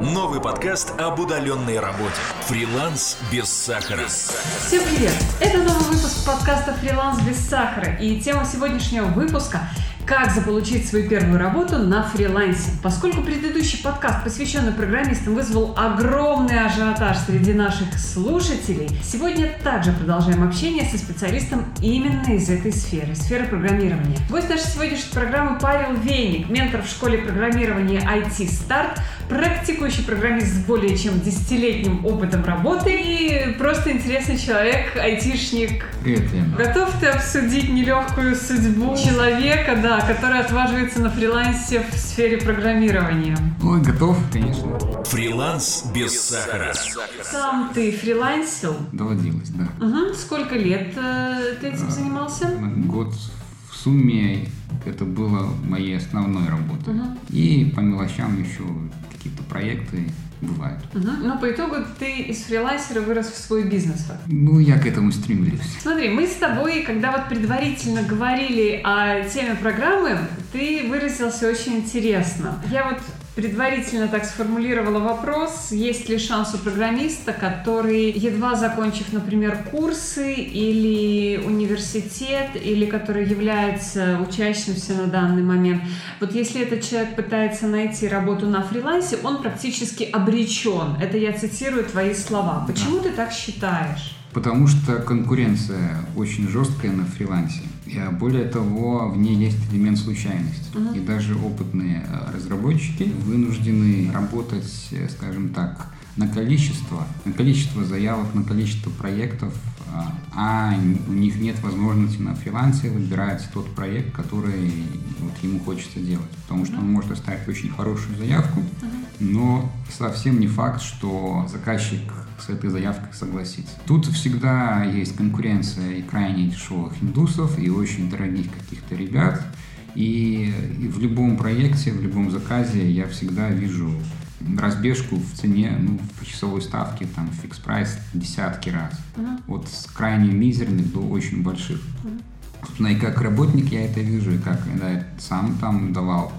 Новый подкаст об удаленной работе. Фриланс без сахара. Всем привет! Это новый выпуск подкаста «Фриланс без сахара». И тема сегодняшнего выпуска как заполучить свою первую работу на фрилансе. Поскольку предыдущий подкаст, посвященный программистам, вызвал огромный ажиотаж среди наших слушателей, сегодня также продолжаем общение со специалистом именно из этой сферы, сферы программирования. Гость нашей сегодняшней программы Павел Вейник, ментор в школе программирования IT Start, практикующий программист с более чем десятилетним опытом работы и просто интересный человек, айтишник. Готов ты обсудить нелегкую судьбу человека, да, который отваживается на фрилансе в сфере программирования? Ой, готов, конечно. Фриланс без сахара. Сам ты фрилансил? Доводилось, да. Угу. Сколько лет э, ты этим занимался? Год в сумме это было моей основной работой. Угу. И по мелочам еще какие-то проекты бывают. Угу. Но по итогу ты из фрилансера вырос в свой бизнес. Ну, я к этому стремлюсь. Смотри, мы с тобой, когда вот предварительно говорили о теме программы, ты выразился очень интересно. Я вот предварительно так сформулировала вопрос, есть ли шанс у программиста, который, едва закончив, например, курсы или университет, или который является учащимся на данный момент, вот если этот человек пытается найти работу на фрилансе, он практически обречен. Это я цитирую твои слова. Почему Да. ты так считаешь? Потому что конкуренция очень жесткая на фрилансе. А более того, в ней есть элемент случайности. Мгм. И даже опытные э, разработчики вынуждены работать, э, скажем так, на количество, на количество заявок, на количество проектов, а, а у них нет возможности на фрилансе выбирать тот проект, который вот ему хочется делать. Потому что он может оставить очень хорошую заявку, но совсем не факт, что заказчик с этой заявкой согласится. Тут всегда есть конкуренция и крайне дешевых индусов, и очень дорогих каких-то ребят. И, и в любом проекте, в любом заказе я всегда вижу разбежку в цене, ну, по часовой ставке, там, фикс прайс десятки раз. Мгм. От с крайне мизерных до очень больших. Собственно, и как работник я это вижу, и как я сам там давал,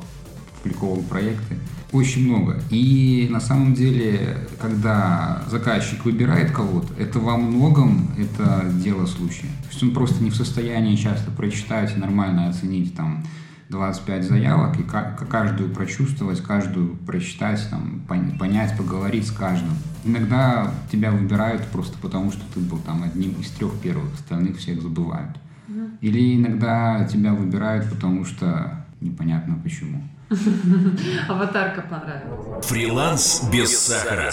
публиковал проекты. Очень много. И на самом деле, когда заказчик выбирает кого-то, это во многом это дело случая. То есть он просто не в состоянии часто прочитать и нормально оценить там 25 заявок и ка- каждую прочувствовать, каждую прочитать, там, пон- понять, поговорить с каждым. Иногда тебя выбирают просто потому, что ты был там одним из трех первых, остальных всех забывают. Или иногда тебя выбирают, потому что непонятно почему. Аватарка понравилась. Фриланс без сахара.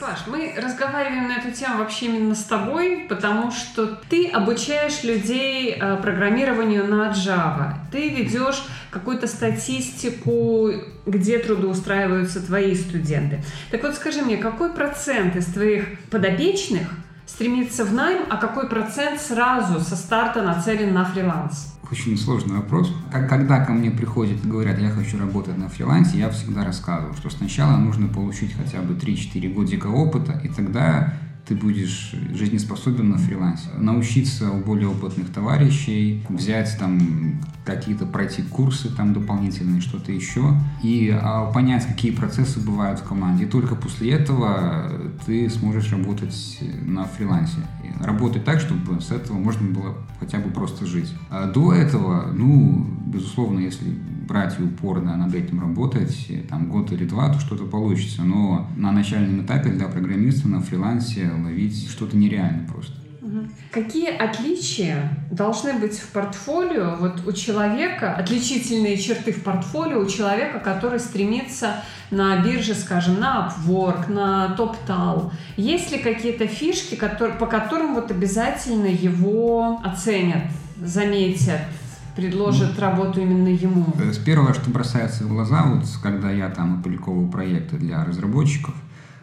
Паш, мы разговариваем на эту тему вообще именно с тобой, потому что ты обучаешь людей э, программированию на Java. Ты ведешь какую-то статистику, где трудоустраиваются твои студенты. Так вот скажи мне, какой процент из твоих подопечных стремится в найм, а какой процент сразу со старта нацелен на фриланс? Очень сложный вопрос. Когда ко мне приходят и говорят, я хочу работать на фрилансе, я всегда рассказываю, что сначала нужно получить хотя бы 3-4 годика опыта, и тогда ты будешь жизнеспособен на фрилансе. Научиться у более опытных товарищей, взять там какие-то, пройти курсы там дополнительные, что-то еще, и а, понять, какие процессы бывают в команде. И только после этого ты сможешь работать на фрилансе. Работать так, чтобы с этого можно было хотя бы просто жить. А до этого, ну, безусловно, если брать и упорно над этим работать, там год или два, то что-то получится. Но на начальном этапе для программиста на фрилансе ловить что-то нереально просто. Какие отличия должны быть в портфолио вот у человека, отличительные черты в портфолио у человека, который стремится на бирже, скажем, на Upwork, на TopTal? Есть ли какие-то фишки, которые, по которым вот обязательно его оценят, заметят, предложат работу именно ему? Э, С первого, что бросается в глаза, вот когда я там опубликовываю проекты для разработчиков,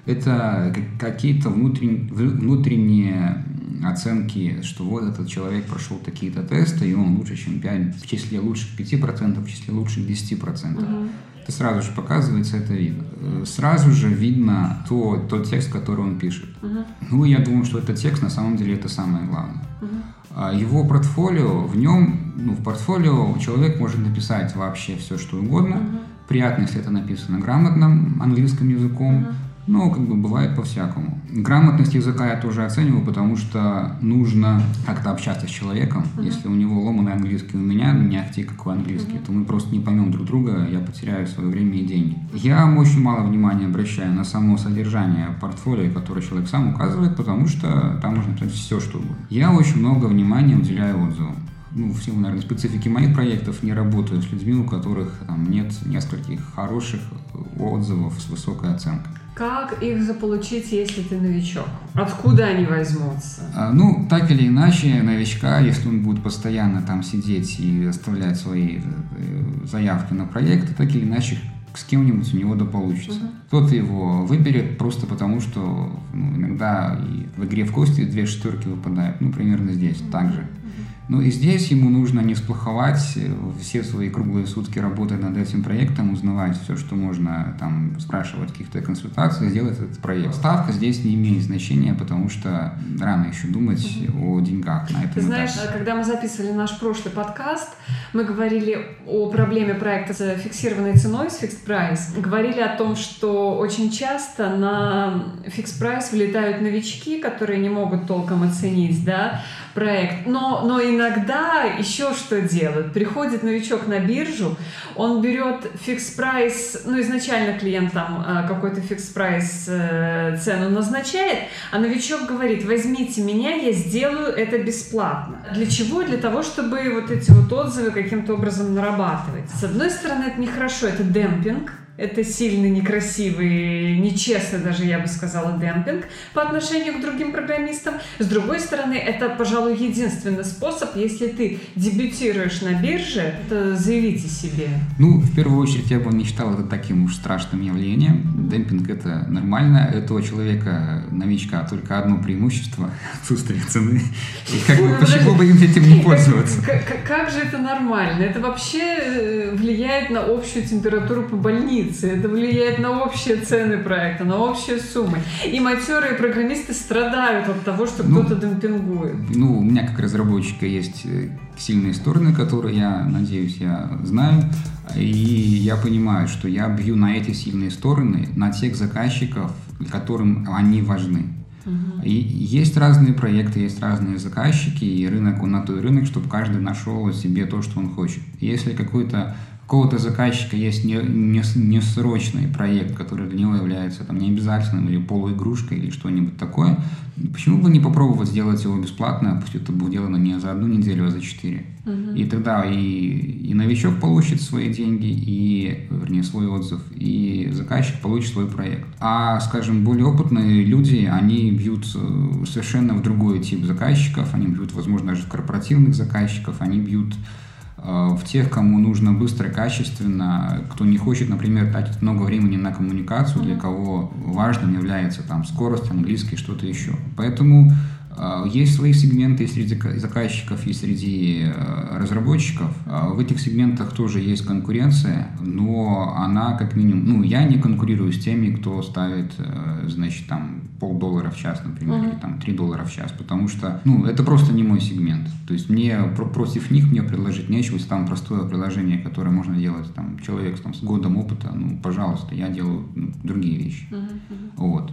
это как- какие-то внутрен- внутренние оценки, что вот этот человек прошел такие-то тесты, и он лучше, чем 5, в числе лучших 5%, в числе лучших 10%. Это сразу же показывается, это видно. Э, Сразу же видно то, тот текст, который он пишет. Ну, я думаю, что этот текст на самом деле это самое главное. А Его портфолио, в нем, ну, в портфолио человек может написать вообще все, что угодно, Приятно, если это написано грамотным английским языком. Uh-huh ну, как бы бывает по-всякому. Грамотность языка я тоже оцениваю, потому что нужно как-то общаться с человеком. Uh-huh. Если у него ломаный английский, у меня не ахти какой английский, uh-huh. то мы просто не поймем друг друга, я потеряю свое время и деньги. Я очень мало внимания обращаю на само содержание портфолио, которое человек сам указывает, потому что там можно написать все, что угодно. Я очень много внимания уделяю отзывам ну, в силу, наверное, специфики моих проектов не работаю с людьми, у которых там нет нескольких хороших отзывов с высокой оценкой. Как их заполучить, если ты новичок? Откуда они возьмутся? А, ну, так или иначе, новичка, если он будет постоянно там сидеть и оставлять свои э, заявки на проекты, так или иначе с кем-нибудь у него да получится. Угу. Кто-то его выберет просто потому, что ну, иногда в игре в кости две шестерки выпадают. Ну, примерно здесь угу. так же. Ну и здесь ему нужно не сплоховать, э, все свои круглые сутки работать над этим проектом, узнавать все, что можно, там, спрашивать каких-то консультаций, сделать этот проект. Ставка здесь не имеет значения, потому что рано еще думать угу. о деньгах на этом Ты знаешь, этапе. когда мы записывали наш прошлый подкаст, мы говорили о проблеме проекта с фиксированной ценой, с fixed price. Говорили о том, что очень часто на fixed price влетают новички, которые не могут толком оценить, да, проект. Но, но иногда еще что делают? Приходит новичок на биржу, он берет fix price, ну изначально клиент там э, какой-то fix price э, цену назначает, а новичок говорит, возьмите меня, я сделаю это бесплатно. Для чего? Для того, чтобы вот эти вот отзывы каким-то образом нарабатывать. С одной стороны, это нехорошо, это демпинг, это сильный, некрасивый, нечестный даже, я бы сказала, демпинг по отношению к другим программистам. С другой стороны, это, пожалуй, единственный способ, если ты дебютируешь на бирже, это заявите себе. Ну, в первую очередь, я бы не считал это таким уж страшным явлением. Демпинг – это нормально. Этого человека, новичка, только одно преимущество – отсутствие цены. И как бы, почему бы им этим не пользоваться? Как, как, как же это нормально? Это вообще э, влияет на общую температуру по больнице инвестиции, это влияет на общие цены проекта, на общие суммы. И матерые программисты страдают от того, что ну, кто-то демпингует. Ну, у меня как разработчика есть сильные стороны, которые я, надеюсь, я знаю. И я понимаю, что я бью на эти сильные стороны, на тех заказчиков, которым они важны. Угу. И есть разные проекты, есть разные заказчики, и рынок, он на то и рынок, чтобы каждый нашел себе то, что он хочет. Если какой-то какого-то заказчика есть не, не, не срочный проект, который для него является там, необязательным или полуигрушкой или что-нибудь такое, почему бы не попробовать сделать его бесплатно, пусть это будет сделано не за одну неделю, а за четыре. Угу. И тогда и, и новичок получит свои деньги, и, вернее, свой отзыв, и заказчик получит свой проект. А, скажем, более опытные люди, они бьют э, совершенно в другой тип заказчиков, они бьют, возможно, даже в корпоративных заказчиков, они бьют в тех, кому нужно быстро, качественно, кто не хочет, например, тратить много времени на коммуникацию, для кого важным является там скорость, английский, что-то еще. Поэтому есть свои сегменты и среди заказчиков, и среди э, разработчиков. А, в этих сегментах тоже есть конкуренция, но она как минимум... Ну, я не конкурирую с теми, кто ставит, э, значит, там полдоллара в час, например, mm-hmm. или там 3 доллара в час, потому что, ну, это просто не мой сегмент. То есть мне против них мне предложить нечего, если там простое приложение, которое можно делать там человек там, с годом опыта, ну, пожалуйста, я делаю ну, другие вещи. Mm-hmm. Вот.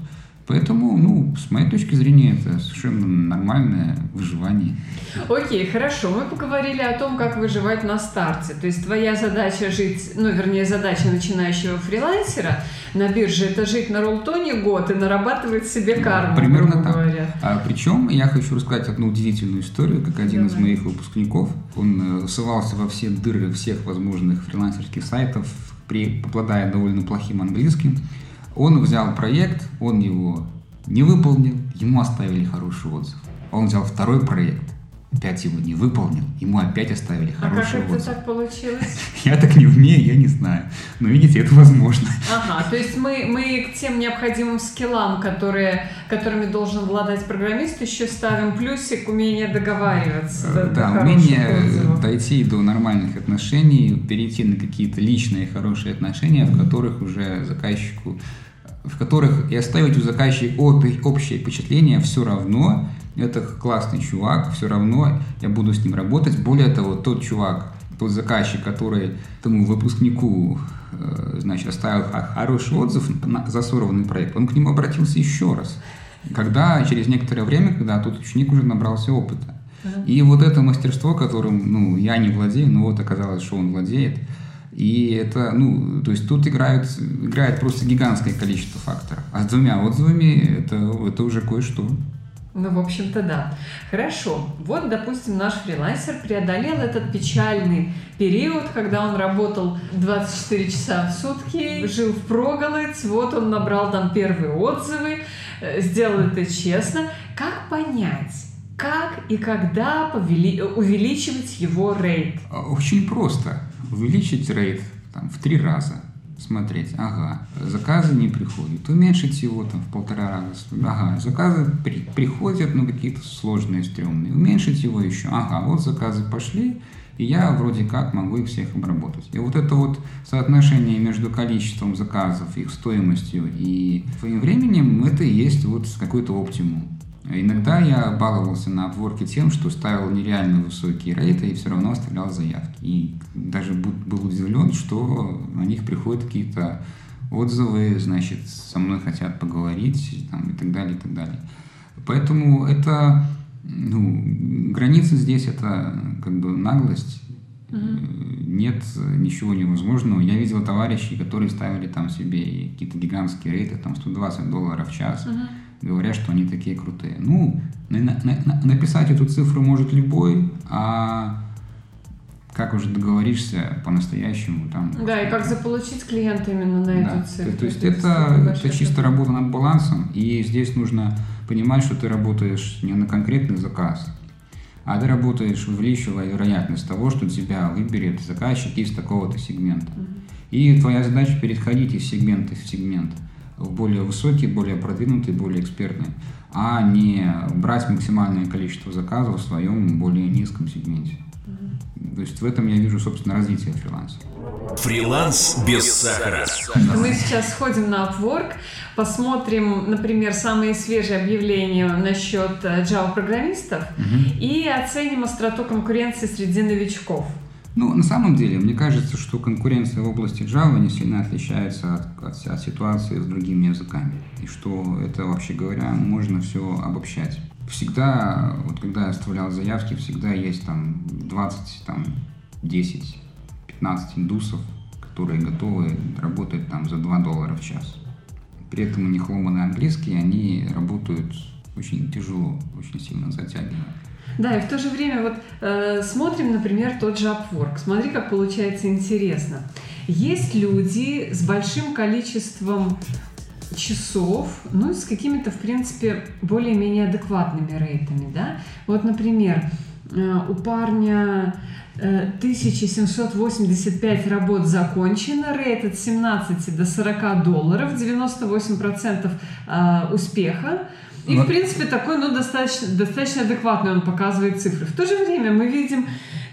Поэтому, ну, с моей точки зрения, это совершенно нормальное выживание. Окей, хорошо. Мы поговорили о том, как выживать на старте. То есть твоя задача жить, ну, вернее, задача начинающего фрилансера на бирже – это жить на роллтоне год и нарабатывать себе карму, да, Примерно так. Говоря. А, причем я хочу рассказать одну удивительную историю, как один Давай. из моих выпускников. Он э, ссылался во все дыры всех возможных фрилансерских сайтов, при, попадая довольно плохим английским. Он взял проект, он его не выполнил, ему оставили хороший отзыв. Он взял второй проект, опять его не выполнил, ему опять оставили а хороший отзыв. А как это так получилось? Я так не умею, я не знаю. Но видите, это возможно. Ага, то есть мы, мы к тем необходимым скиллам, которые, которыми должен владать программист, еще ставим плюсик умение договариваться. Да, да умение отзывов. дойти до нормальных отношений, перейти на какие-то личные хорошие отношения, в которых уже заказчику в которых и оставить у заказчика общее впечатление все равно, это классный чувак, все равно я буду с ним работать. Более того, тот чувак, тот заказчик, который тому выпускнику э, значит, оставил хороший отзыв за сорванный проект, он к нему обратился еще раз. Когда через некоторое время, когда тот ученик уже набрался опыта. И вот это мастерство, которым ну, я не владею, но вот оказалось, что он владеет. И это, ну, то есть тут играют, играет просто гигантское количество факторов. А с двумя отзывами это, это уже кое-что. Ну, в общем-то, да. Хорошо. Вот, допустим, наш фрилансер преодолел этот печальный период, когда он работал 24 часа в сутки, жил в проголодь, вот он набрал там первые отзывы, э, сделал это честно. Как понять, как и когда повели, увеличивать его рейд? Очень просто. Увеличить рейд там, в три раза. Смотреть, ага, заказы не приходят, уменьшить его там в полтора раза, ага, заказы при, приходят, но какие-то сложные, стрёмные, уменьшить его еще, ага, вот заказы пошли, и я вроде как могу их всех обработать. И вот это вот соотношение между количеством заказов, их стоимостью и твоим временем, это и есть вот какой-то оптимум. Иногда я баловался на обворке тем, что ставил нереально высокие рейты и все равно оставлял заявки. И даже был удивлен, что на них приходят какие-то отзывы, значит, со мной хотят поговорить там, и так далее, и так далее. Поэтому это, ну, границы здесь это как бы наглость, Uh-huh. Нет ничего невозможного. Я видел товарищей, которые ставили там себе какие-то гигантские рейты, там 120 долларов в час. Uh-huh говорят, что они такие крутые. Ну, на, на, на, написать эту цифру может любой, а как уже договоришься по-настоящему там. Да, и как заполучить клиента именно на да. эту цифру. То, то есть это, это чисто работа над балансом, и здесь нужно понимать, что ты работаешь не на конкретный заказ, а ты работаешь, увеличивая вероятность того, что тебя выберет заказчик из такого-то сегмента. Угу. И твоя задача переходить из сегмента в сегмент в более высокие, более продвинутые, более экспертные, а не брать максимальное количество заказов в своем более низком сегменте. То есть в этом я вижу, собственно, развитие фриланса. Фриланс без сахара. Мы сейчас сходим на Upwork, посмотрим, например, самые свежие объявления насчет э, Java-программистов угу. и оценим остроту конкуренции среди новичков. Ну, на самом деле, мне кажется, что конкуренция в области Java не сильно отличается от, от, от ситуации с другими языками. И что это, вообще говоря, можно все обобщать. Всегда, вот когда я оставлял заявки, всегда есть там 20, там 10, 15 индусов, которые готовы работать там за 2 доллара в час. При этом у них ломанный английский, они работают очень тяжело, очень сильно затягивают. Да, и в то же время вот э, смотрим, например, тот же Upwork. Смотри, как получается интересно. Есть люди с большим количеством часов, ну, с какими-то, в принципе, более-менее адекватными рейтами, да. Вот, например, э, у парня 1785 э, работ закончено, рейт от 17 до 40 долларов, 98% э, успеха. И, в принципе, такой, ну, достаточно, достаточно адекватный он показывает цифры. В то же время мы видим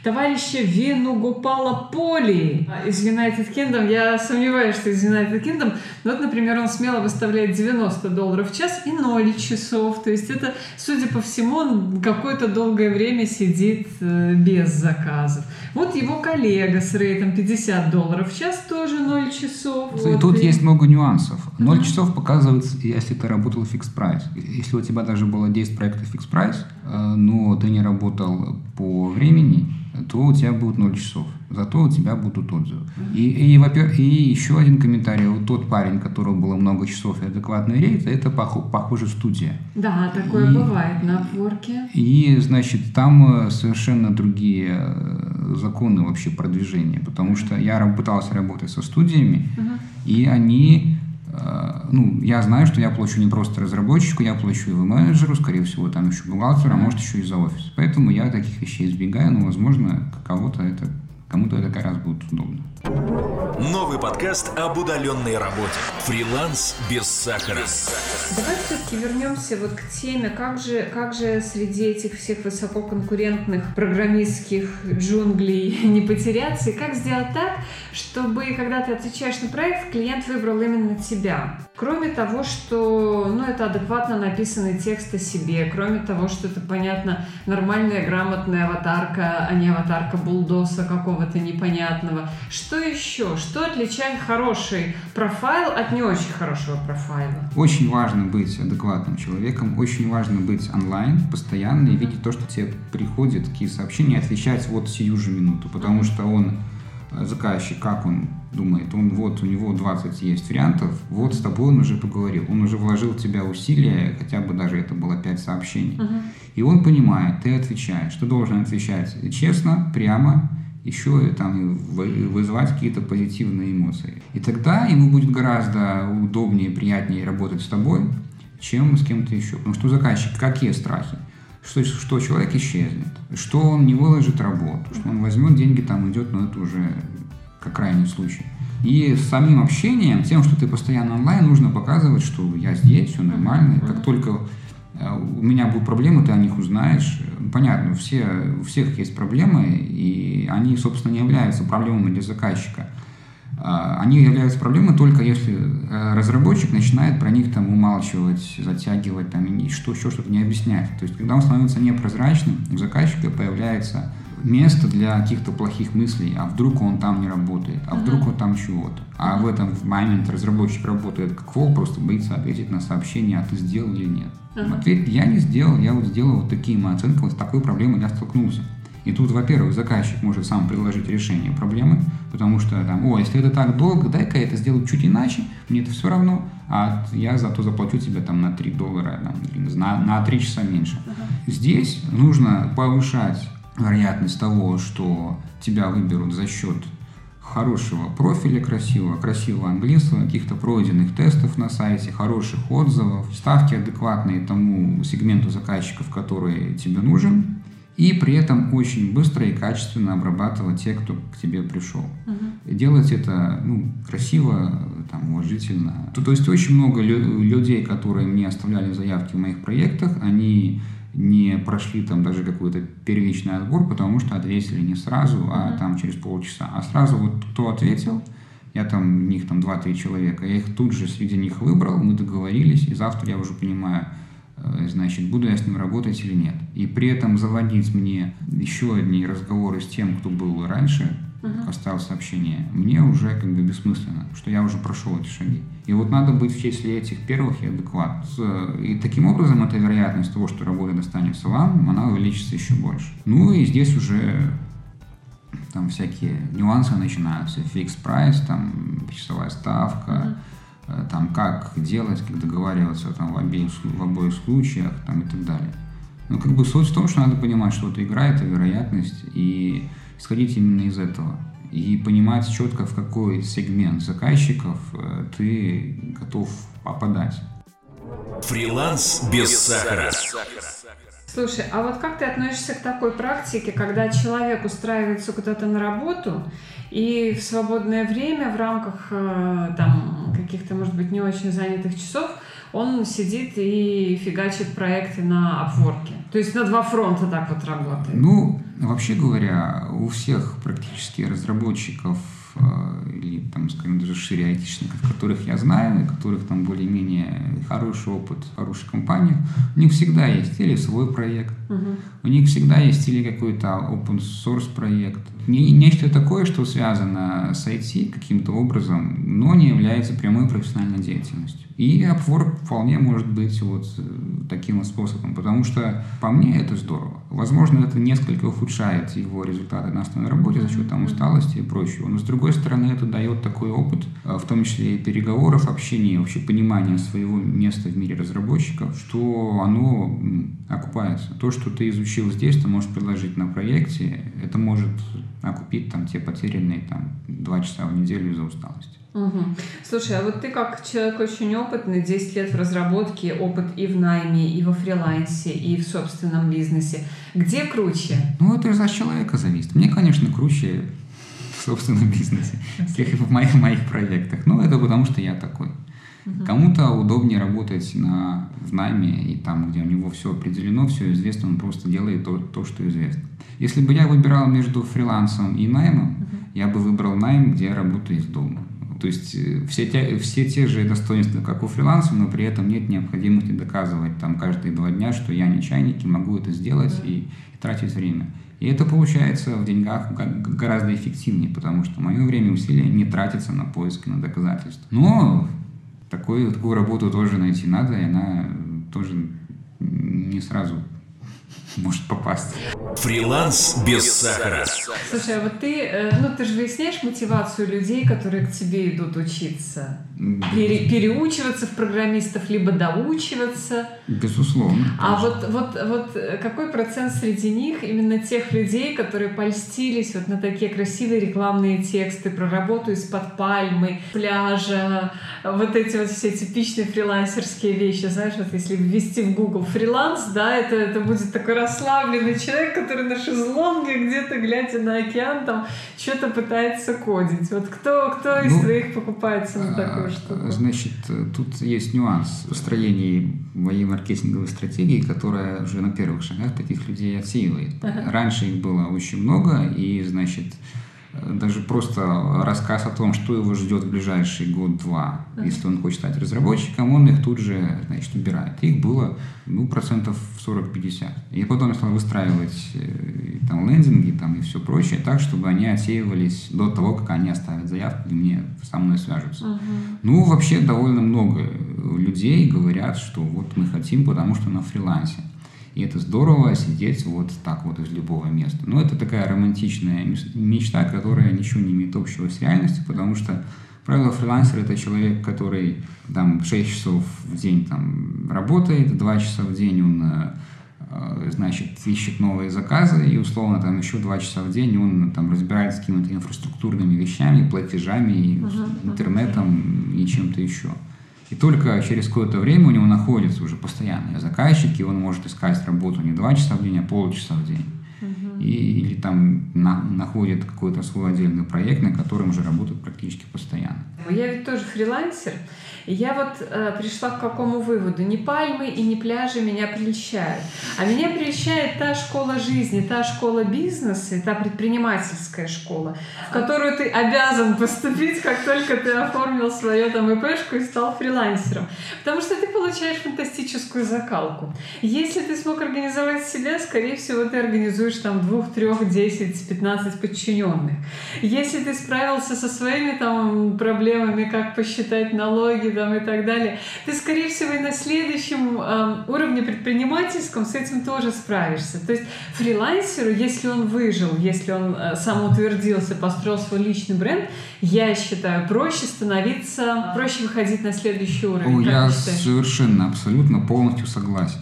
товарища Вену Гопала Поли из United Kingdom. Я сомневаюсь, что из United Kingdom. Но вот, например, он смело выставляет 90 долларов в час и 0 часов. То есть это, судя по всему, он какое-то долгое время сидит э, без заказов. Вот его коллега с рейтом 50 долларов в час тоже 0 часов. И вот. тут и... есть много нюансов. 0 uh-huh. часов показывается, если ты работал в fix price. Если у тебя даже было 10 проектов fix price, э, но ты не работал по времени, то у тебя будет 0 часов. Зато у тебя будут отзывы. И, и, и, и еще один комментарий. Вот тот парень, которого было много часов и адекватный рейд, это пох, похоже студия. Да, такое и, бывает на опорке. И, значит, там э, совершенно другие э, законы вообще продвижения. Потому что я пытался работать со студиями, угу. и они ну, я знаю, что я плачу не просто разработчику, я плачу и менеджеру, скорее всего, там еще бухгалтеру, а может еще и за офис. Поэтому я таких вещей избегаю, но, возможно, кого-то это, кому-то это как раз будет удобно. Новый подкаст об удаленной работе. Фриланс без сахара. Давай все-таки вернемся вот к теме, как же, как же среди этих всех высококонкурентных программистских джунглей не потеряться, и как сделать так, чтобы, когда ты отвечаешь на проект, клиент выбрал именно тебя. Кроме того, что ну, это адекватно написанный текст о себе, кроме того, что это, понятно, нормальная, грамотная аватарка, а не аватарка булдоса какого-то непонятного. Что что еще? Что отличает хороший профайл от не очень хорошего профайла? Очень важно быть адекватным человеком, очень важно быть онлайн постоянно и видеть то, что тебе приходят, такие сообщения, отвечать вот сию же минуту, потому что он э, заказчик, как он думает, он вот, у него 20 есть вариантов, вот с тобой он уже поговорил, он уже вложил в тебя усилия, хотя бы даже это было 5 сообщений. Uh-huh. И он понимает, ты отвечаешь, ты должен отвечать честно, прямо, еще там вызывать какие-то позитивные эмоции. И тогда ему будет гораздо удобнее, приятнее работать с тобой, чем с кем-то еще. Потому что у заказчика какие страхи? Что, что человек исчезнет, что он не выложит работу, что он возьмет деньги, там идет, но это уже как крайний случай. И с самим общением, тем, что ты постоянно онлайн, нужно показывать, что я здесь, все нормально. Как только у меня будут проблемы, ты о них узнаешь. Понятно, все, у всех есть проблемы, и они, собственно, не являются проблемами для заказчика. А, они являются проблемой только если э, разработчик начинает про них там умалчивать, затягивать, там, и что, еще что-то не объяснять. То есть, когда он становится непрозрачным, у заказчика появляется место для каких-то плохих мыслей, а вдруг он там не работает, а вдруг uh-huh. он там чего-то. А в этом момент разработчик работает как вол, просто боится ответить на сообщение, а ты сделал или нет. Uh-huh. Ответ я не сделал, я вот сделал вот такие мои оценки, вот с такой проблемой я столкнулся. И тут, во-первых, заказчик может сам предложить решение проблемы, потому что там, о, если это так долго, дай-ка я это сделаю чуть иначе, мне это все равно, а я зато заплачу тебе там на 3 доллара, там, на, на 3 часа меньше. Uh-huh. Здесь нужно повышать вероятность того, что тебя выберут за счет хорошего профиля красивого, красивого английского, каких-то пройденных тестов на сайте, хороших отзывов, ставки адекватные тому сегменту заказчиков, который тебе нужен, и при этом очень быстро и качественно обрабатывать те, кто к тебе пришел. Uh-huh. Делать это ну, красиво, там, уважительно. То, то есть очень много лю- людей, которые мне оставляли заявки в моих проектах, они не прошли там даже какой-то первичный отбор, потому что ответили не сразу, а mm-hmm. там через полчаса. А сразу вот кто ответил, я там, у них там 2-3 человека, я их тут же среди них выбрал, мы договорились, и завтра я уже понимаю, э, значит, буду я с ним работать или нет. И при этом заводить мне еще одни разговоры с тем, кто был раньше, uh-huh. оставил сообщение, мне уже как бы бессмысленно, что я уже прошел эти шаги. И вот надо быть в числе этих первых и адекват. И таким образом эта вероятность того, что работа достанется вам, она увеличится еще больше. Ну и здесь уже там всякие нюансы начинаются. Фикс прайс, там часовая ставка, uh-huh. там как делать, как договариваться там, в, обеих, в обоих случаях там, и так далее. Но как бы суть в том, что надо понимать, что это игра, это вероятность, и исходить именно из этого. И понимать четко, в какой сегмент заказчиков э, ты готов попадать. Фриланс без сахара. Слушай, а вот как ты относишься к такой практике, когда человек устраивается куда-то на работу, и в свободное время в рамках э, там каких-то, может быть, не очень занятых часов он сидит и фигачит проекты на обворке. То есть на два фронта так вот работает. Ну, вообще говоря, у всех практически разработчиков э, или, там, скажем, даже шире айтишников, которых я знаю, которых там более-менее хороший опыт в хороших компаниях, у них всегда есть или свой проект, uh-huh. у них всегда есть или какой-то open source проект, нечто такое, что связано с IT каким-то образом, но не является прямой профессиональной деятельностью. И Upwork вполне может быть вот э, таким вот способом, потому что по мне это здорово. Возможно, это несколько ухудшает его результаты на основной работе за счет там усталости и прочего. Но с другой стороны, это дает такой опыт, э, в том числе и переговоров, общения, вообще понимания своего места в мире разработчиков, что оно окупается. То, что ты изучил здесь, ты можешь предложить на проекте, это может окупить там те потерянные там два часа в неделю из-за усталости. Угу. Слушай, а вот ты как человек очень опытный, 10 лет в разработке, опыт и в найме, и во фрилансе, и в собственном бизнесе. Где круче? Ну, это же от человека зависит. Мне, конечно, круче в собственном бизнесе, всех в моих, в моих проектах. Но это потому, что я такой. Угу. Кому-то удобнее работать на, в найме, и там, где у него все определено, все известно, он просто делает то, то что известно. Если бы я выбирал между фрилансом и наймом, угу. я бы выбрал найм, где я работаю из дома. То есть э, все те, все те же достоинства, как у фриланса, но при этом нет необходимости доказывать там каждые два дня, что я не чайник и могу это сделать и, и тратить время. И это получается в деньгах гораздо эффективнее, потому что мое время и усилия не тратятся на поиски, на доказательства. Но такую, такую работу тоже найти надо, и она тоже не сразу может попасть. Фриланс без сахара. Слушай, а вот ты, э, ну ты же выясняешь мотивацию людей, которые к тебе идут учиться? Пере, переучиваться в программистов, либо доучиваться? Безусловно. А вот, вот, вот э, какой процент среди них именно тех людей, которые польстились вот на такие красивые рекламные тексты про работу из-под пальмы, пляжа, вот эти вот все типичные фрилансерские вещи, знаешь, вот если ввести в Google фриланс, да, это, это будет такой расслабленный человек, который на шезлонге где-то, глядя на океан, там что-то пытается кодить. Вот кто, кто из ну, твоих покупается на такую а, штуку? Значит, тут есть нюанс в построении моей маркетинговой стратегии, которая уже на первых шагах таких людей отсеивает. Ага. Раньше их было очень много, и, значит, даже просто рассказ о том, что его ждет в ближайший год-два, uh-huh. если он хочет стать разработчиком, он их тут же, значит, убирает. Их было, ну, процентов 40-50. И потом я стал выстраивать э, там лендинги там, и все прочее так, чтобы они отсеивались до того, как они оставят заявку и мне со мной свяжутся. Uh-huh. Ну, вообще довольно много людей говорят, что вот мы хотим, потому что на фрилансе. И это здорово сидеть вот так вот из любого места. Но это такая романтичная мечта, которая ничего не имеет общего с реальностью, потому что правило фрилансер это человек, который там 6 часов в день там работает, 2 часа в день он э, значит, ищет новые заказы, и условно там еще два часа в день он там разбирается с какими-то инфраструктурными вещами, платежами, uh-huh. интернетом и чем-то еще. И только через какое-то время у него находятся уже постоянные заказчики, он может искать работу не два часа в день, а полчаса в день. И, или там на, находит какой-то свой отдельный проект, на котором уже работает практически постоянно. Я ведь тоже фрилансер, я вот э, пришла к какому выводу? Не пальмы и не пляжи меня прельщают, а меня прельщает та школа жизни, та школа бизнеса, та предпринимательская школа, в которую ты обязан поступить, как только ты оформил свою там ИПшку и стал фрилансером. Потому что ты получаешь фантастическую закалку. Если ты смог организовать себя, скорее всего, ты организуешь там двух, трех, десять, пятнадцать подчиненных. Если ты справился со своими там проблемами, как посчитать налоги, там, и так далее, ты, скорее всего, и на следующем э, уровне предпринимательском с этим тоже справишься. То есть фрилансеру, если он выжил, если он э, самоутвердился, построил свой личный бренд, я считаю, проще становиться, проще выходить на следующий уровень. О, я совершенно, абсолютно полностью согласен.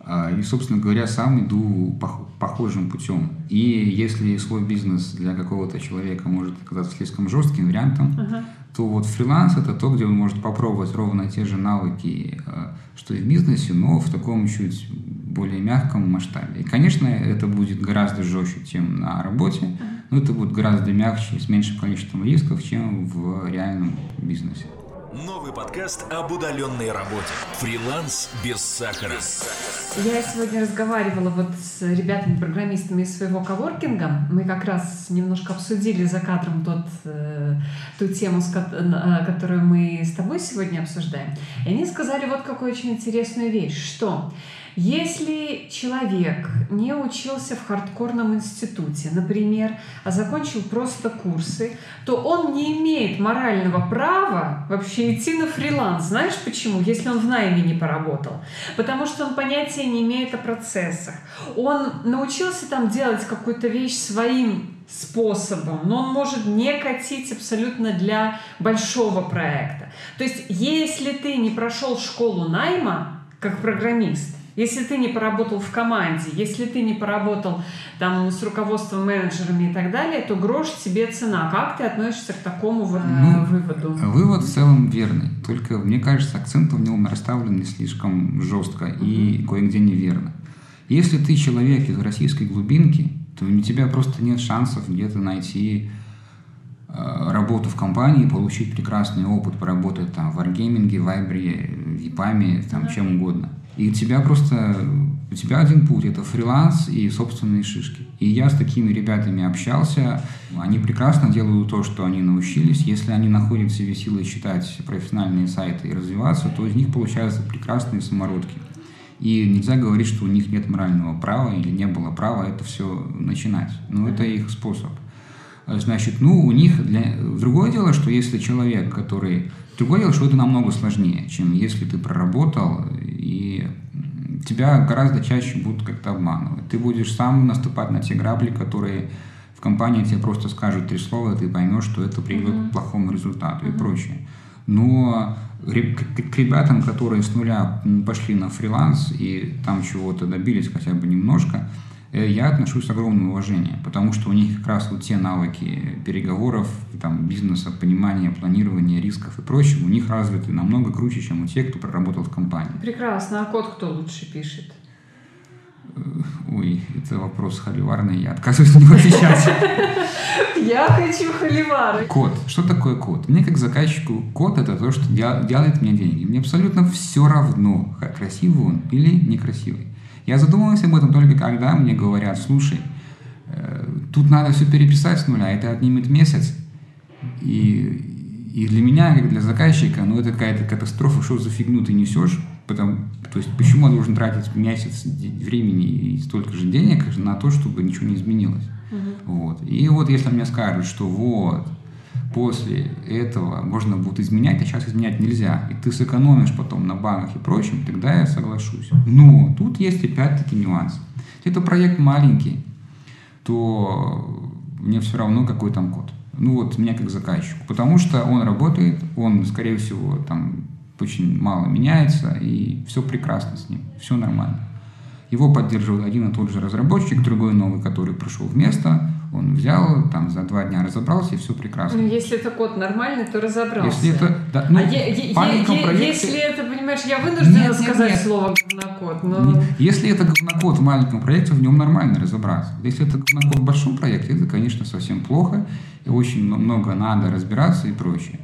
А, и, собственно говоря, сам иду похожим путем. И если свой бизнес для какого-то человека может оказаться слишком жестким вариантом, uh-huh то вот фриланс это то, где он может попробовать ровно те же навыки, э, что и в бизнесе, но в таком чуть более мягком масштабе. И, конечно, это будет гораздо жестче, чем на работе, но это будет гораздо мягче, с меньшим количеством рисков, чем в реальном бизнесе. Новый подкаст об удаленной работе. Фриланс без сахара. Я сегодня разговаривала вот с ребятами-программистами из своего коворкинга. Мы как раз немножко обсудили за кадром тот, э, ту тему, э, которую мы с тобой сегодня обсуждаем. И они сказали вот какую очень интересную вещь, что если человек не учился в хардкорном институте, например, а закончил просто курсы, то он не имеет морального права вообще идти на фриланс. Знаешь почему? Если он в найме не поработал. Потому что он понятия не имеет о процессах. Он научился там делать какую-то вещь своим способом, но он может не катить абсолютно для большого проекта. То есть, если ты не прошел школу найма, как программист, если ты не поработал в команде, если ты не поработал там с руководством, менеджерами и так далее, то грош тебе цена. Как ты относишься к такому вот, ну, выводу? Вывод в целом верный. Только, мне кажется, акцент в нем расставлен не слишком жестко uh-huh. и кое-где неверно. Если ты человек из российской глубинки, то у тебя просто нет шансов где-то найти э, работу в компании, получить прекрасный опыт, поработать там в Wargaming, в Вайбре, в Япаме, там uh-huh. чем угодно. И у тебя просто, у тебя один путь, это фриланс и собственные шишки. И я с такими ребятами общался, они прекрасно делают то, что они научились. Если они находят себе силы читать профессиональные сайты и развиваться, то из них получаются прекрасные самородки. И нельзя говорить, что у них нет морального права или не было права это все начинать. Но это их способ. Значит, ну, у них... Для... Другое дело, что если человек, который... Другое дело, что это намного сложнее, чем если ты проработал, и тебя гораздо чаще будут как-то обманывать. Ты будешь сам наступать на те грабли, которые в компании тебе просто скажут три слова, и ты поймешь, что это приведет mm-hmm. к плохому результату mm-hmm. и прочее. Но к ребятам, которые с нуля пошли на фриланс и там чего-то добились хотя бы немножко, я отношусь с огромным уважением, потому что у них как раз вот те навыки переговоров, там, бизнеса, понимания, планирования рисков и прочего, у них развиты намного круче, чем у тех, кто проработал в компании. Прекрасно. А код кто лучше пишет? Э, ой, это вопрос холиварный, я отказываюсь на него отвечать. Я хочу холивары. Код. Что такое код? Мне как заказчику код это то, что делает мне деньги. Мне абсолютно все равно, красивый он или некрасивый. Я задумывался об этом только когда мне говорят, слушай, э, тут надо все переписать с нуля, это отнимет месяц. И, и для меня, как для заказчика, ну это какая-то катастрофа, что за фигню ты несешь, Потому, то есть почему я должен тратить месяц времени и столько же денег на то, чтобы ничего не изменилось. Угу. Вот. И вот если мне скажут, что вот после этого можно будет изменять, а сейчас изменять нельзя, и ты сэкономишь потом на банках и прочем, тогда я соглашусь. Но тут есть опять-таки нюанс. Если это проект маленький, то мне все равно, какой там код. Ну вот, меня как заказчику. Потому что он работает, он, скорее всего, там очень мало меняется, и все прекрасно с ним, все нормально. Его поддерживал один и тот же разработчик, другой новый, который пришел вместо, он взял, там за два дня разобрался, и все прекрасно. Ну, если это код нормальный, то разобрался. Если это, да, ну, а е- е- проекте... если это, понимаешь, я вынуждена нет, сказать нет, нет. слово говнокод, но... Если это говнокод в маленьком проекте, в нем нормально разобраться. Если это говнокод в большом проекте, это, конечно, совсем плохо, и очень много надо разбираться и прочее.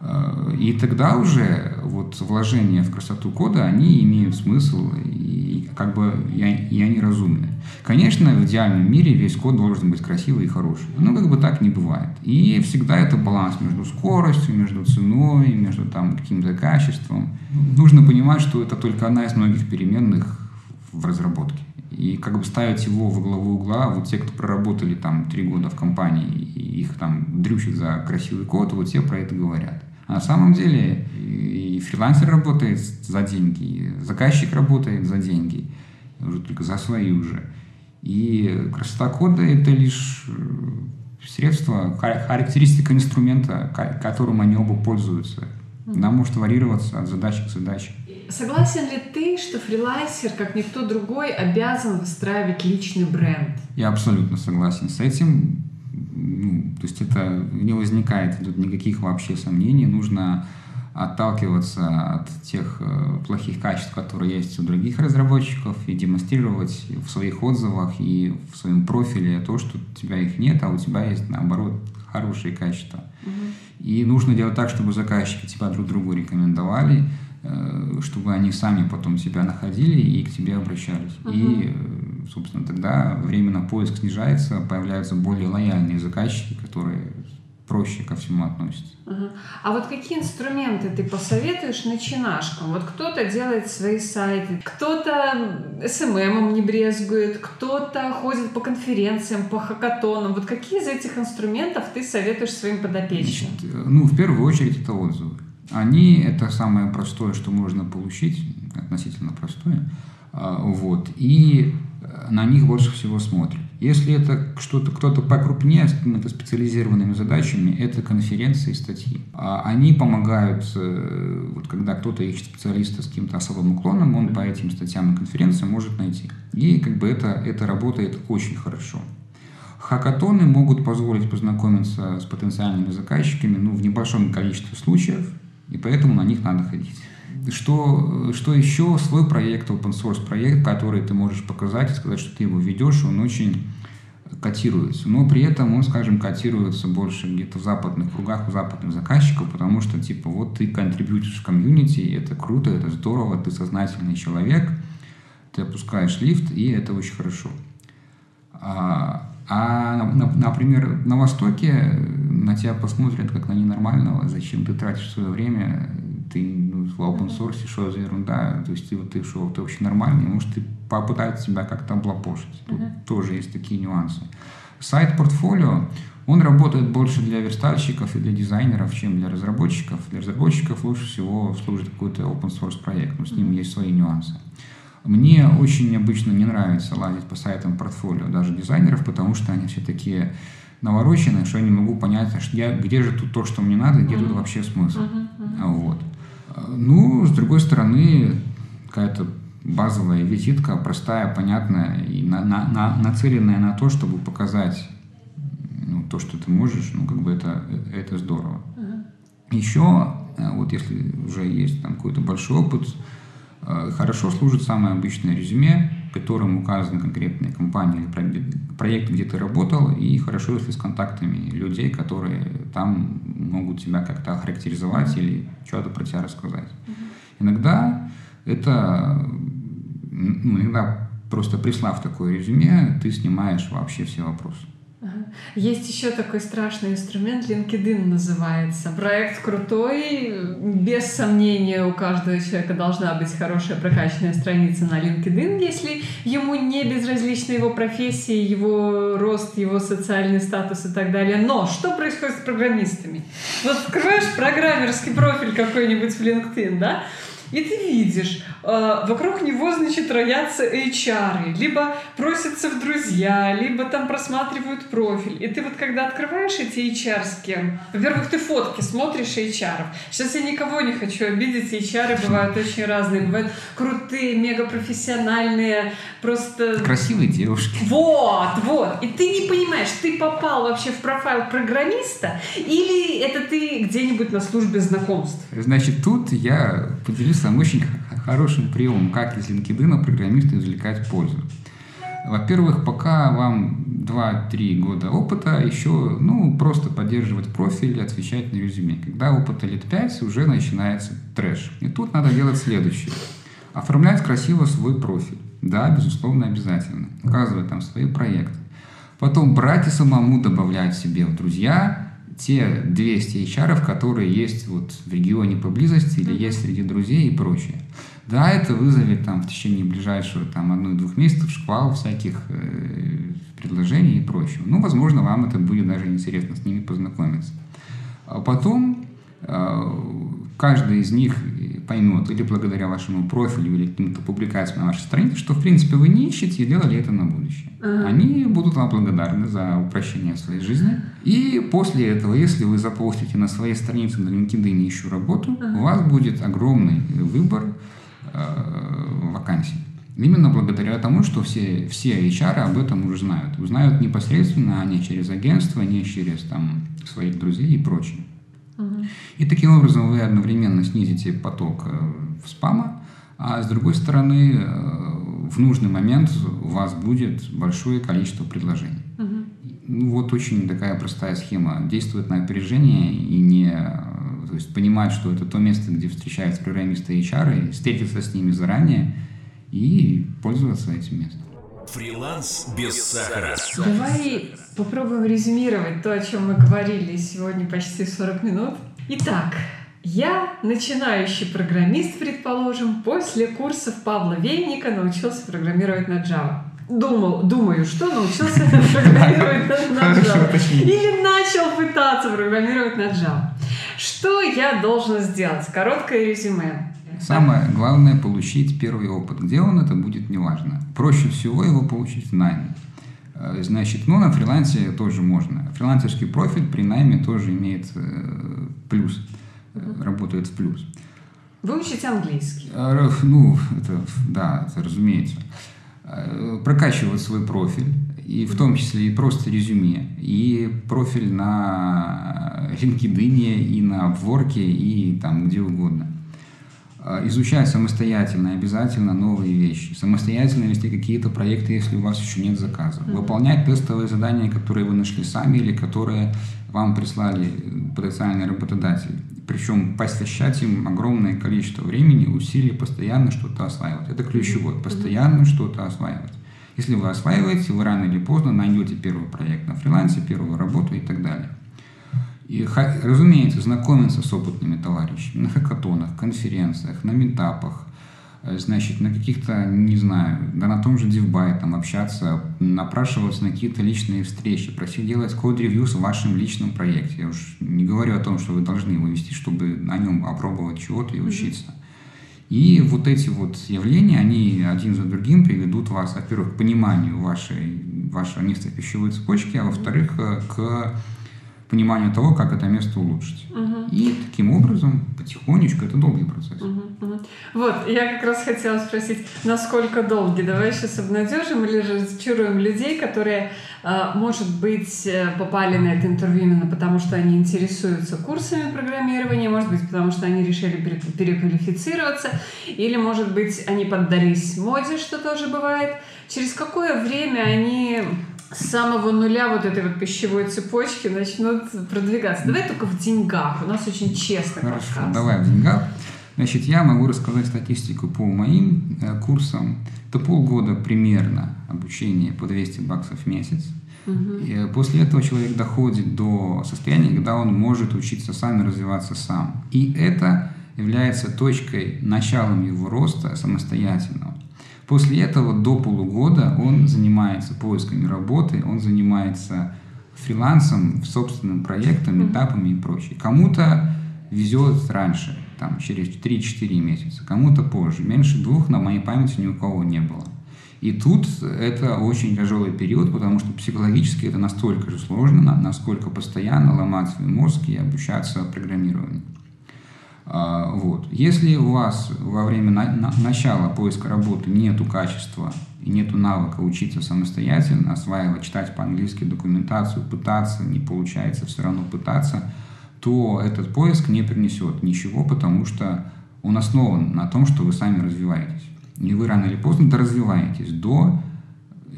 Э, и тогда уже вот вложения в красоту кода, они имеют смысл и как бы и они разумны. Конечно, в идеальном мире весь код должен быть красивый и хороший. Но как бы так не бывает. И всегда это баланс между скоростью, между ценой, между там каким-то качеством. Нужно понимать, что это только одна из многих переменных в разработке. И как бы ставить его во главу угла, вот те, кто проработали там три года в компании, и их там дрючат за красивый код, вот все про это говорят. А на самом деле и фрилансер работает за деньги, и заказчик работает за деньги, уже только за свои уже. И красота кода – это лишь э, средство, характеристика инструмента, которым они оба пользуются. Она может варьироваться от задачи к задаче. Согласен ли ты, что фрилансер, как никто другой, обязан выстраивать личный бренд? Я абсолютно согласен с этим ну, то есть это не возникает тут никаких вообще сомнений, нужно отталкиваться от тех э, плохих качеств, которые есть у других разработчиков, и демонстрировать в своих отзывах и в своем профиле то, что у тебя их нет, а у тебя есть, наоборот, хорошие качества. Угу. И нужно делать так, чтобы заказчики тебя друг другу рекомендовали, э, чтобы они сами потом тебя находили и к тебе обращались. Угу. И э, собственно, тогда время на поиск снижается, появляются более лояльные заказчики, которые проще ко всему относятся. Uh-huh. А вот какие инструменты ты посоветуешь начинашкам? Вот кто-то делает свои сайты, кто-то СММом не брезгует, кто-то ходит по конференциям, по хакатонам. Вот какие из этих инструментов ты советуешь своим подопечным? Значит, э, ну, в первую очередь, это отзывы. Они – это самое простое, что можно получить, относительно простое. А, вот. И на них больше всего смотрят. Если это что-то кто-то покрупнее с какими-то специализированными задачами, это конференции и статьи. А они помогают, э, вот когда кто-то ищет специалиста с каким-то особым уклоном, он по этим статьям и конференциям может найти. И как бы это, это работает очень хорошо. Хакатоны могут позволить познакомиться с потенциальными заказчиками ну, в небольшом количестве случаев, и поэтому на них надо ходить. Что, что еще? Свой проект, open source проект, который ты можешь показать и сказать, что ты его ведешь, он очень котируется. Но при этом он, скажем, котируется больше где-то в западных кругах, у западных заказчиков, потому что, типа, вот ты контрибьютишь в комьюнити, это круто, это здорово, ты сознательный человек, ты опускаешь лифт, и это очень хорошо. А, а например, на Востоке на тебя посмотрят как на ненормального, зачем ты тратишь свое время, ты в open source, что за ерунда, то есть ты, вот ты что, ты вообще нормальный, может, ты попытаются себя как-то облапошить. Тут uh-huh. тоже есть такие нюансы. Сайт портфолио, он работает больше для верстальщиков и для дизайнеров, чем для разработчиков. Для разработчиков лучше всего служит какой-то open source проект, но с ним есть свои нюансы. Мне очень обычно не нравится лазить по сайтам портфолио даже дизайнеров, потому что они все такие навороченные, что я не могу понять, а я, где же тут то, что мне надо, где mm-hmm. тут вообще смысл. Mm-hmm. Вот. Ну, с другой стороны, какая-то базовая визитка, простая, понятная и на, на, на, нацеленная на то, чтобы показать ну, то, что ты можешь, ну, как бы это, это здорово. Uh-huh. Еще, э, вот если уже есть там какой-то большой опыт, э, хорошо служит самое обычное резюме, в котором указаны конкретные компании или проект, где ты работал, и хорошо, если с контактами людей, которые там могут тебя как-то охарактеризовать или что-то про тебя рассказать. Иногда это, ну, иногда просто прислав такое резюме, ты снимаешь вообще все вопросы. Есть еще такой страшный инструмент, LinkedIn называется. Проект крутой, без сомнения у каждого человека должна быть хорошая прокачанная страница на LinkedIn, если ему не безразлична его профессия, его рост, его социальный статус и так далее. Но что происходит с программистами? Вот открываешь программерский профиль какой-нибудь в LinkedIn, да, и ты видишь, э, вокруг него, значит, роятся HR, либо просятся в друзья, либо там просматривают профиль. И ты вот когда открываешь эти HR с кем, во-первых, ты фотки смотришь HR. Сейчас я никого не хочу обидеть, HR бывают очень разные. Бывают крутые, мегапрофессиональные, просто... Красивые девушки. Вот, вот. И ты не понимаешь, ты попал вообще в профайл программиста или это ты где-нибудь на службе знакомств? Значит, тут я поделюсь сам очень хорошим приемом, как из LinkedIn программисты извлекать пользу. Во-первых, пока вам 2-3 года опыта, еще ну, просто поддерживать профиль, отвечать на резюме. Когда опыта лет 5, уже начинается трэш. И тут надо делать следующее. Оформлять красиво свой профиль. Да, безусловно, обязательно. Указывать там свои проекты. Потом брать и самому добавлять себе в друзья те 200 HR, которые есть вот в регионе поблизости или есть среди друзей и прочее. Да, это вызовет там в течение ближайшего там одной-двух месяцев шквал всяких э, предложений и прочего. Ну, возможно, вам это будет даже интересно с ними познакомиться. А потом э, каждый из них поймет или благодаря вашему профилю или каким-то публикациям на вашей странице, что, в принципе, вы не ищете и делали это на будущее. Uh-huh. Они будут вам благодарны за упрощение своей жизни. И после этого, если вы запостите на своей странице на LinkedIn «Ищу работу», uh-huh. у вас будет огромный выбор э, вакансий. Именно благодаря тому, что все, все HR об этом уже знают. Узнают непосредственно, а не через агентство, не через там, своих друзей и прочее. И таким образом вы одновременно снизите поток э, спама, а с другой стороны, э, в нужный момент у вас будет большое количество предложений. Угу. Ну, вот очень такая простая схема. Действует на опережение и не... То есть понимать, что это то место, где встречаются программисты и HR, и встретиться с ними заранее и пользоваться этим местом. Фриланс без сахара. Давай попробуем резюмировать то, о чем мы говорили сегодня почти 40 минут. Итак, я начинающий программист, предположим, после курсов Павла Вейника научился программировать на Java. Думал, думаю, что научился программировать на Java. Или начал пытаться программировать на Java. Что я должен сделать? Короткое резюме. Самое главное – получить первый опыт. Где он, это будет неважно. Проще всего его получить в найме. Э, значит, ну, на фрилансе тоже можно. Фрилансерский профиль при найме тоже имеет э, плюс, э, работает в плюс. Вы учите английский? Ну, это, да, это разумеется. Прокачивать свой профиль, и в том числе и просто резюме, и профиль на LinkedIn, и на Upwork, и там где угодно – изучать самостоятельно обязательно новые вещи, самостоятельно вести какие-то проекты, если у вас еще нет заказов, mm-hmm. выполнять тестовые задания, которые вы нашли сами или которые вам прислали потенциальный работодатель. Причем посвящать им огромное количество времени, усилий, постоянно что-то осваивать. Это ключевое, постоянно mm-hmm. что-то осваивать. Если вы осваиваете, вы рано или поздно найдете первый проект на фрилансе, первую работу и так далее. И, разумеется, знакомиться с опытными товарищами на хакатонах, конференциях, на метапах, э, значит, на каких-то, не знаю, да на том же Дивбай, там, общаться, напрашиваться на какие-то личные встречи, просить делать код-ревью в вашем личном проекте. Я уж не говорю о том, что вы должны его вести, чтобы на нем опробовать чего-то и учиться. И вот эти вот явления, они один за другим приведут вас, во-первых, к пониманию вашей, вашего места пищевой цепочке, а во-вторых, э, к пониманию того, как это место улучшить. Угу. И таким образом, потихонечку, это долгий процесс. Угу, угу. Вот, я как раз хотела спросить, насколько долгий? Давай сейчас обнадежим или разочаруем людей, которые, а, может быть, э, попали на это интервью именно потому, что они интересуются курсами программирования, может быть, потому что они решили переквалифицироваться, или, может быть, они поддались моде, что тоже бывает. Через какое время они с самого нуля вот этой вот пищевой цепочки начнут продвигаться. Давай только в деньгах. У нас очень честно Хорошо, подкаст. давай в деньгах. Значит, я могу рассказать статистику по моим э, курсам. Это полгода примерно обучения по 200 баксов в месяц. Угу. И э, после этого человек доходит до состояния, когда он может учиться сам и развиваться сам. И это является точкой, началом его роста самостоятельного. После этого до полугода он занимается поисками работы, он занимается фрилансом, собственным проектом, этапами и прочее. Кому-то везет раньше, там, через 3-4 месяца, кому-то позже. Меньше двух на моей памяти ни у кого не было. И тут это очень тяжелый период, потому что психологически это настолько же сложно, насколько постоянно ломать свой мозг и обучаться программированию. А, вот. Если у вас во время на, на, начала поиска работы нету качества и нету навыка учиться самостоятельно, осваивать, читать по-английски документацию, пытаться, не получается, все равно пытаться, то этот поиск не принесет ничего, потому что он основан на том, что вы сами развиваетесь. И вы рано или поздно доразвиваетесь до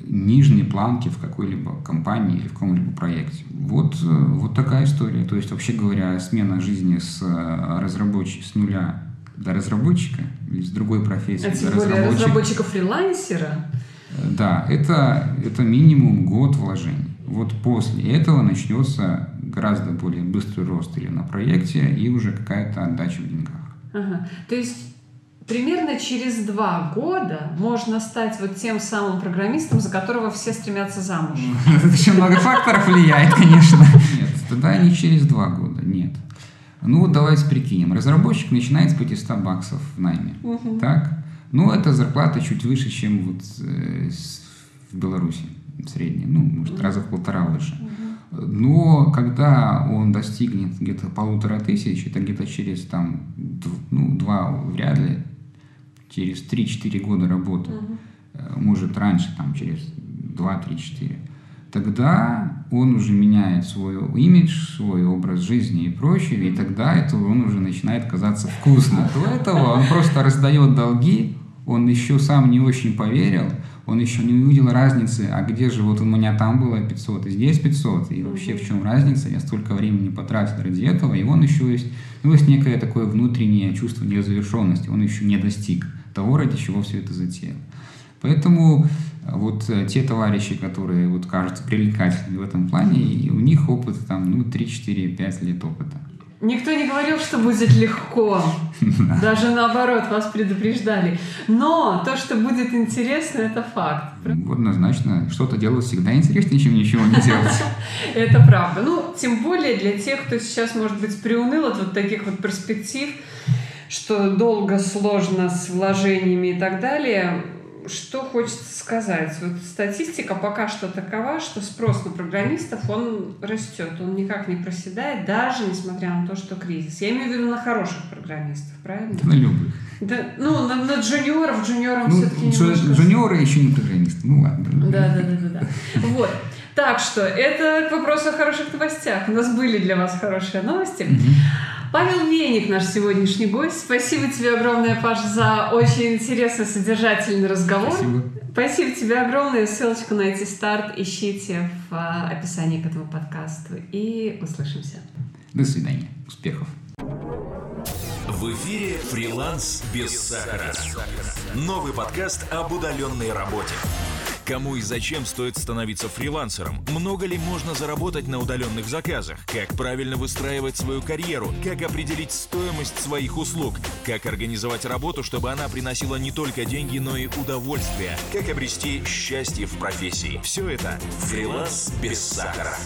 нижней планки в какой-либо компании или в каком-либо проекте. Вот, э, вот такая история. То есть, вообще говоря, смена жизни с э, разработчика, с нуля до разработчика или с другой профессии а до более разработчика-фрилансера. Э, да, это, это минимум год вложений. Вот после этого начнется гораздо более быстрый рост или на проекте и уже какая-то отдача в деньгах. Ага. То есть примерно через два года можно стать вот тем самым программистом, за которого все стремятся замуж. Это еще много факторов влияет, конечно. Нет, тогда не через два года, нет. Ну вот давайте прикинем. Разработчик начинает с 500 баксов в найме. Угу. Так? Ну, это зарплата чуть выше, чем вот э, в Беларуси средняя. Ну, может, раза в полтора выше. Но когда он достигнет где-то полутора тысяч, это где-то через там, ну, два вряд ли, через 3-4 года работы, угу. может раньше, там через 2-3-4, тогда он уже меняет свой имидж, свой образ жизни и прочее, и тогда это он уже начинает казаться вкусно. До этого он просто раздает долги, он еще сам не очень поверил, он еще не увидел разницы, а где же вот у меня там было 500, и здесь 500, и вообще в чем разница, я столько времени потратил ради этого, и он еще есть, ну, есть некое такое внутреннее чувство незавершенности, он еще не достиг того, ради чего все это затеял. Поэтому э, вот э, те товарищи, которые вот кажутся привлекательными в этом плане, у них опыт там, ну, 3, 4, 5 лет опыта. Никто не говорил, что будет легко. Даже наоборот, вас предупреждали. Но то, что будет интересно, это факт. Однозначно, что-то делать всегда интереснее, чем ничего не делать. Это правда. Ну, тем более для тех, кто сейчас, может быть, приуныл от вот таких вот перспектив, что долго, сложно с вложениями и так далее. Что хочется сказать? Вот статистика пока что такова, что спрос на программистов, он растет, он никак не проседает, даже несмотря на то, что кризис. Я имею в виду на хороших программистов, правильно? на любых. Да, ну, на, на джуниоров, джуниорам ну, все-таки немножко... Джуниоры еще не программисты, ну ладно. Да, да, да, да. да. Вот. Так что, это к вопросу о хороших новостях. У нас были для вас хорошие новости. Павел Веник, наш сегодняшний гость. Спасибо тебе огромное, Паш, за очень интересный, содержательный разговор. Спасибо. Спасибо тебе огромное. Ссылочку на эти старт ищите в а, описании к этому подкасту. И услышимся. До свидания. Успехов. В эфире «Фриланс без сахара». Новый подкаст об удаленной работе. Кому и зачем стоит становиться фрилансером? Много ли можно заработать на удаленных заказах? Как правильно выстраивать свою карьеру? Как определить стоимость своих услуг? Как организовать работу, чтобы она приносила не только деньги, но и удовольствие? Как обрести счастье в профессии? Все это «Фриланс без сахара».